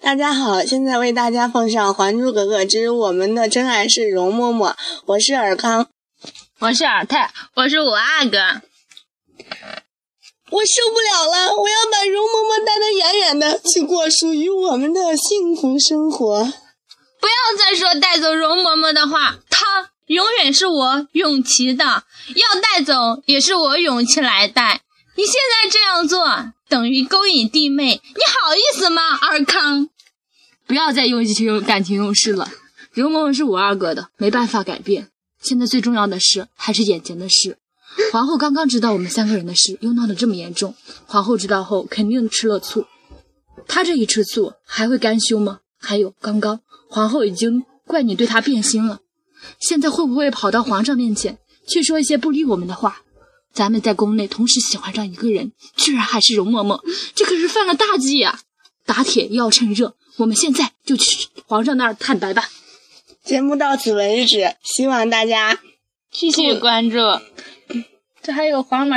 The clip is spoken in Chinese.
大家好，现在为大家奉上《还珠格格之我们的真爱是容嬷嬷》，我是尔康，我是尔泰，我是五阿哥。我受不了了，我要把容嬷嬷带得远远的，去过属于我们的幸福生活。不要再说带走容嬷嬷的话，她永远是我永琪的，要带走也是我永琪来带。你现在这样做，等于勾引弟妹，你好意思吗，尔康？不要再用情感情用事了。容嬷嬷是我二哥的，没办法改变。现在最重要的事还是眼前的事。皇后刚刚知道我们三个人的事，又闹得这么严重。皇后知道后肯定吃了醋。她这一吃醋还会甘休吗？还有，刚刚皇后已经怪你对她变心了，现在会不会跑到皇上面前去说一些不利我们的话？咱们在宫内同时喜欢上一个人，居然还是容嬷嬷，这可是犯了大忌呀！打铁要趁热，我们现在就去皇上那儿坦白吧。节目到此为止，希望大家继续关注。这还有皇马。